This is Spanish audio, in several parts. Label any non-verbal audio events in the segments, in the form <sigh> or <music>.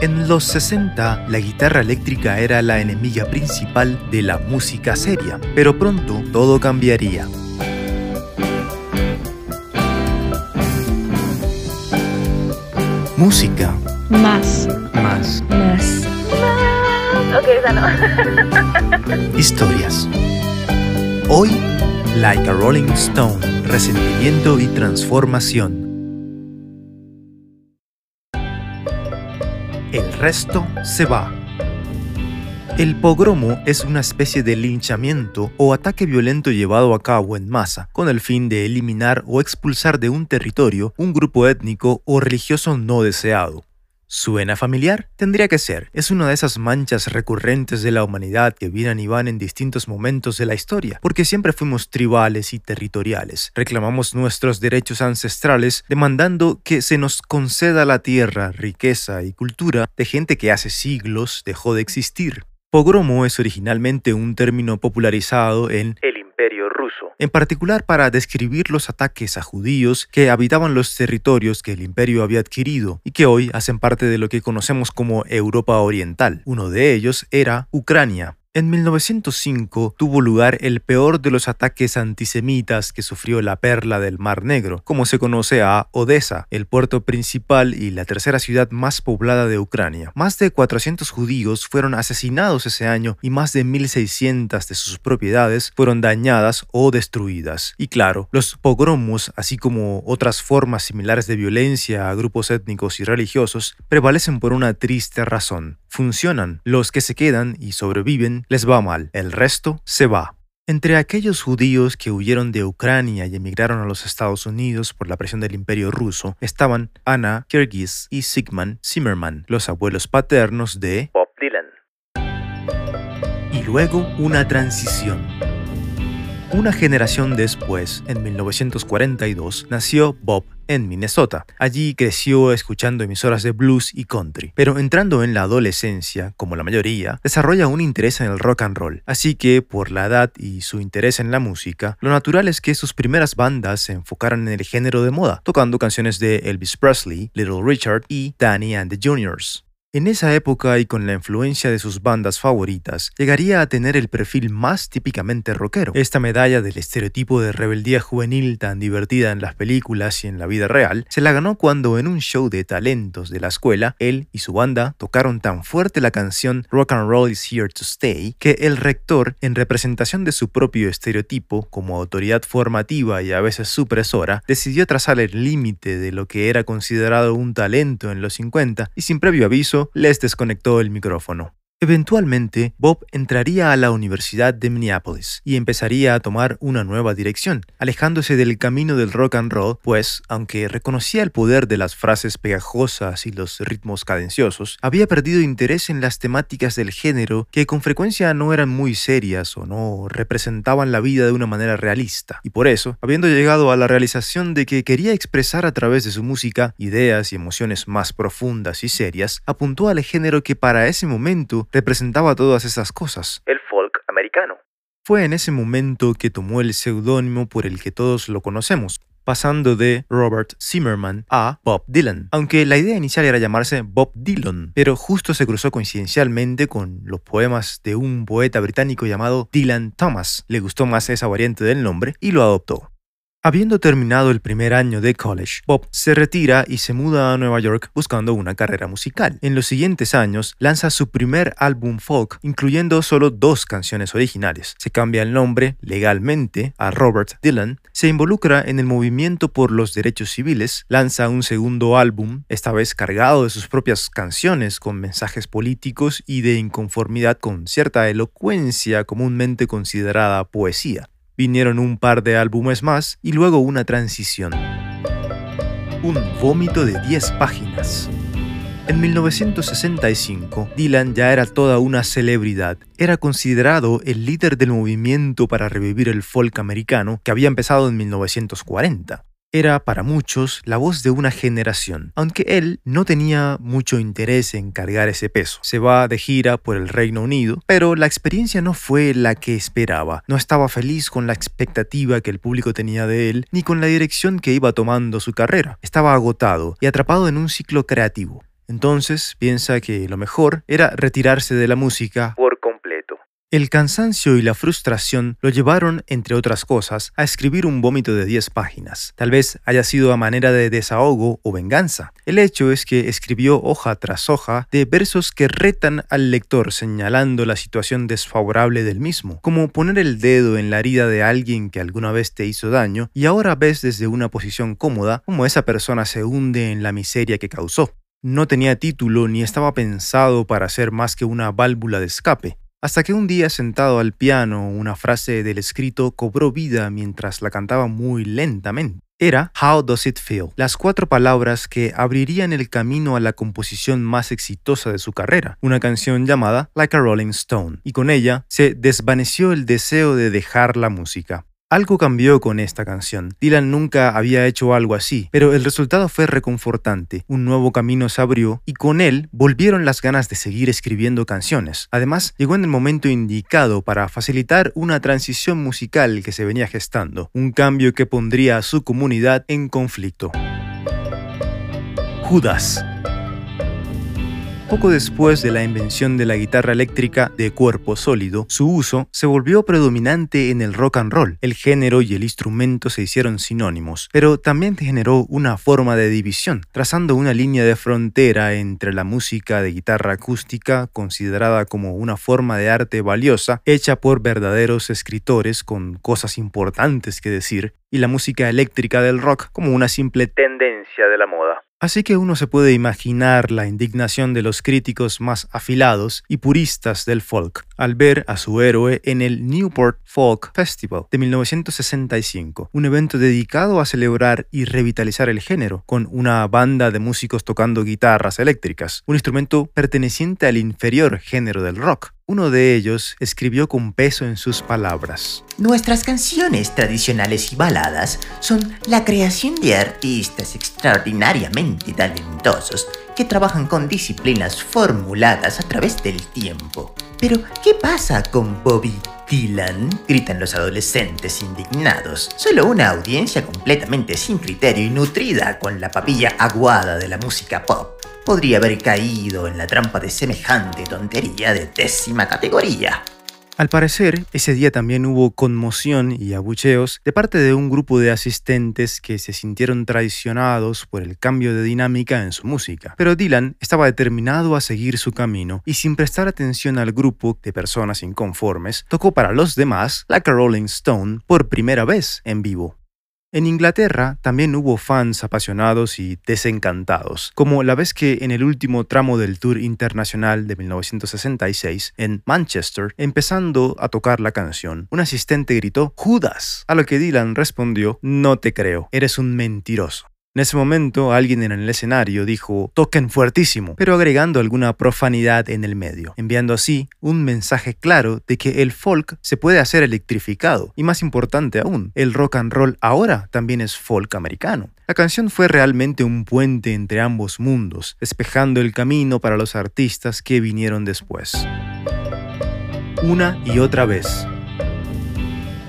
En los 60, la guitarra eléctrica era la enemiga principal de la música seria, pero pronto todo cambiaría. Música. Más. Más. Más. Ok, esa no. <laughs> Historias. Hoy, Like a Rolling Stone, resentimiento y transformación. Resto se va. El pogromo es una especie de linchamiento o ataque violento llevado a cabo en masa, con el fin de eliminar o expulsar de un territorio un grupo étnico o religioso no deseado. ¿Suena familiar? Tendría que ser. Es una de esas manchas recurrentes de la humanidad que vienen y van en distintos momentos de la historia, porque siempre fuimos tribales y territoriales. Reclamamos nuestros derechos ancestrales demandando que se nos conceda la tierra, riqueza y cultura de gente que hace siglos dejó de existir. Pogromo es originalmente un término popularizado en el Imperio Ruso, en particular para describir los ataques a judíos que habitaban los territorios que el imperio había adquirido y que hoy hacen parte de lo que conocemos como Europa Oriental. Uno de ellos era Ucrania. En 1905 tuvo lugar el peor de los ataques antisemitas que sufrió la perla del Mar Negro, como se conoce a Odessa, el puerto principal y la tercera ciudad más poblada de Ucrania. Más de 400 judíos fueron asesinados ese año y más de 1.600 de sus propiedades fueron dañadas o destruidas. Y claro, los pogromos, así como otras formas similares de violencia a grupos étnicos y religiosos, prevalecen por una triste razón. Funcionan. Los que se quedan y sobreviven les va mal, el resto se va. Entre aquellos judíos que huyeron de Ucrania y emigraron a los Estados Unidos por la presión del imperio ruso estaban Anna Kirgis y Sigmund Zimmerman, los abuelos paternos de Bob Dylan. Y luego una transición. Una generación después, en 1942, nació Bob en Minnesota. Allí creció escuchando emisoras de blues y country, pero entrando en la adolescencia, como la mayoría, desarrolla un interés en el rock and roll. Así que, por la edad y su interés en la música, lo natural es que sus primeras bandas se enfocaran en el género de moda, tocando canciones de Elvis Presley, Little Richard y Danny and the Juniors. En esa época y con la influencia de sus bandas favoritas, llegaría a tener el perfil más típicamente rockero. Esta medalla del estereotipo de rebeldía juvenil tan divertida en las películas y en la vida real, se la ganó cuando en un show de talentos de la escuela, él y su banda tocaron tan fuerte la canción Rock and Roll is Here to Stay, que el rector, en representación de su propio estereotipo como autoridad formativa y a veces supresora, decidió trazar el límite de lo que era considerado un talento en los 50 y sin previo aviso les desconectó el micrófono. Eventualmente, Bob entraría a la Universidad de Minneapolis y empezaría a tomar una nueva dirección, alejándose del camino del rock and roll, pues, aunque reconocía el poder de las frases pegajosas y los ritmos cadenciosos, había perdido interés en las temáticas del género que con frecuencia no eran muy serias o no representaban la vida de una manera realista. Y por eso, habiendo llegado a la realización de que quería expresar a través de su música ideas y emociones más profundas y serias, apuntó al género que para ese momento representaba todas esas cosas. El folk americano. Fue en ese momento que tomó el seudónimo por el que todos lo conocemos, pasando de Robert Zimmerman a Bob Dylan, aunque la idea inicial era llamarse Bob Dylan, pero justo se cruzó coincidencialmente con los poemas de un poeta británico llamado Dylan Thomas. Le gustó más esa variante del nombre y lo adoptó. Habiendo terminado el primer año de college, Bob se retira y se muda a Nueva York buscando una carrera musical. En los siguientes años lanza su primer álbum folk, incluyendo solo dos canciones originales. Se cambia el nombre legalmente a Robert Dylan, se involucra en el movimiento por los derechos civiles, lanza un segundo álbum, esta vez cargado de sus propias canciones con mensajes políticos y de inconformidad con cierta elocuencia comúnmente considerada poesía. Vinieron un par de álbumes más y luego una transición. Un vómito de 10 páginas. En 1965, Dylan ya era toda una celebridad. Era considerado el líder del movimiento para revivir el folk americano que había empezado en 1940. Era para muchos la voz de una generación, aunque él no tenía mucho interés en cargar ese peso. Se va de gira por el Reino Unido, pero la experiencia no fue la que esperaba. No estaba feliz con la expectativa que el público tenía de él, ni con la dirección que iba tomando su carrera. Estaba agotado y atrapado en un ciclo creativo. Entonces piensa que lo mejor era retirarse de la música. El cansancio y la frustración lo llevaron, entre otras cosas, a escribir un vómito de 10 páginas. Tal vez haya sido a manera de desahogo o venganza. El hecho es que escribió hoja tras hoja de versos que retan al lector señalando la situación desfavorable del mismo, como poner el dedo en la herida de alguien que alguna vez te hizo daño y ahora ves desde una posición cómoda cómo esa persona se hunde en la miseria que causó. No tenía título ni estaba pensado para ser más que una válvula de escape. Hasta que un día sentado al piano, una frase del escrito cobró vida mientras la cantaba muy lentamente. Era How Does It Feel, las cuatro palabras que abrirían el camino a la composición más exitosa de su carrera, una canción llamada Like a Rolling Stone, y con ella se desvaneció el deseo de dejar la música. Algo cambió con esta canción. Dylan nunca había hecho algo así, pero el resultado fue reconfortante. Un nuevo camino se abrió y con él volvieron las ganas de seguir escribiendo canciones. Además, llegó en el momento indicado para facilitar una transición musical que se venía gestando, un cambio que pondría a su comunidad en conflicto. Judas poco después de la invención de la guitarra eléctrica de cuerpo sólido, su uso se volvió predominante en el rock and roll. El género y el instrumento se hicieron sinónimos, pero también generó una forma de división, trazando una línea de frontera entre la música de guitarra acústica, considerada como una forma de arte valiosa, hecha por verdaderos escritores con cosas importantes que decir, y la música eléctrica del rock como una simple tendencia de la moda. Así que uno se puede imaginar la indignación de los críticos más afilados y puristas del folk al ver a su héroe en el Newport Folk Festival de 1965, un evento dedicado a celebrar y revitalizar el género, con una banda de músicos tocando guitarras eléctricas, un instrumento perteneciente al inferior género del rock. Uno de ellos escribió con peso en sus palabras. Nuestras canciones tradicionales y baladas son la creación de artistas extraordinariamente talentosos que trabajan con disciplinas formuladas a través del tiempo. Pero, ¿qué pasa con Bobby Dylan? Gritan los adolescentes indignados. Solo una audiencia completamente sin criterio y nutrida con la papilla aguada de la música pop podría haber caído en la trampa de semejante tontería de décima categoría. Al parecer, ese día también hubo conmoción y abucheos de parte de un grupo de asistentes que se sintieron traicionados por el cambio de dinámica en su música. Pero Dylan estaba determinado a seguir su camino y sin prestar atención al grupo de personas inconformes, tocó para los demás Like a Rolling Stone por primera vez en vivo. En Inglaterra también hubo fans apasionados y desencantados, como la vez que en el último tramo del Tour Internacional de 1966, en Manchester, empezando a tocar la canción, un asistente gritó Judas, a lo que Dylan respondió No te creo, eres un mentiroso. En ese momento, alguien en el escenario dijo, toquen fuertísimo, pero agregando alguna profanidad en el medio, enviando así un mensaje claro de que el folk se puede hacer electrificado, y más importante aún, el rock and roll ahora también es folk americano. La canción fue realmente un puente entre ambos mundos, despejando el camino para los artistas que vinieron después. Una y otra vez,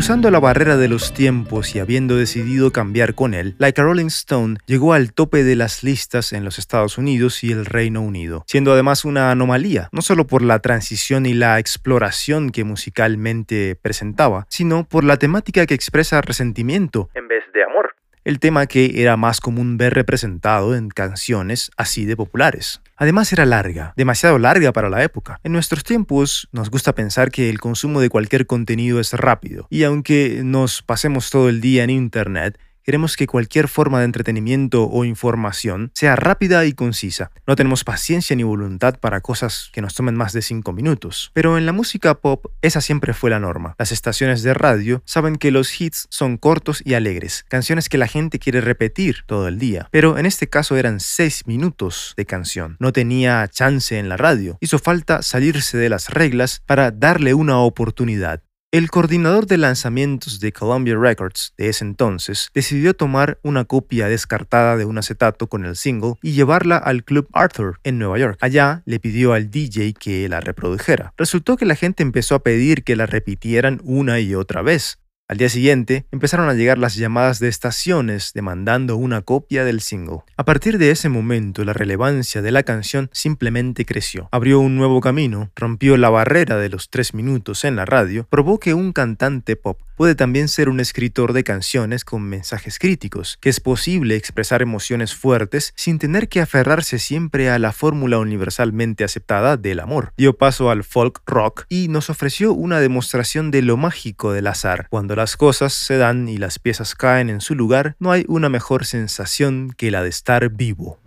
Cruzando la barrera de los tiempos y habiendo decidido cambiar con él, Like a Rolling Stone llegó al tope de las listas en los Estados Unidos y el Reino Unido, siendo además una anomalía, no solo por la transición y la exploración que musicalmente presentaba, sino por la temática que expresa resentimiento en vez de amor el tema que era más común ver representado en canciones así de populares. Además era larga, demasiado larga para la época. En nuestros tiempos nos gusta pensar que el consumo de cualquier contenido es rápido, y aunque nos pasemos todo el día en Internet, Queremos que cualquier forma de entretenimiento o información sea rápida y concisa. No tenemos paciencia ni voluntad para cosas que nos tomen más de 5 minutos. Pero en la música pop esa siempre fue la norma. Las estaciones de radio saben que los hits son cortos y alegres, canciones que la gente quiere repetir todo el día. Pero en este caso eran 6 minutos de canción. No tenía chance en la radio. Hizo falta salirse de las reglas para darle una oportunidad. El coordinador de lanzamientos de Columbia Records de ese entonces decidió tomar una copia descartada de un acetato con el single y llevarla al Club Arthur en Nueva York. Allá le pidió al DJ que la reprodujera. Resultó que la gente empezó a pedir que la repitieran una y otra vez. Al día siguiente, empezaron a llegar las llamadas de estaciones demandando una copia del single. A partir de ese momento, la relevancia de la canción simplemente creció. Abrió un nuevo camino, rompió la barrera de los tres minutos en la radio, probó que un cantante pop puede también ser un escritor de canciones con mensajes críticos, que es posible expresar emociones fuertes sin tener que aferrarse siempre a la fórmula universalmente aceptada del amor. Dio paso al folk rock y nos ofreció una demostración de lo mágico del azar. Cuando las cosas se dan y las piezas caen en su lugar, no hay una mejor sensación que la de estar vivo.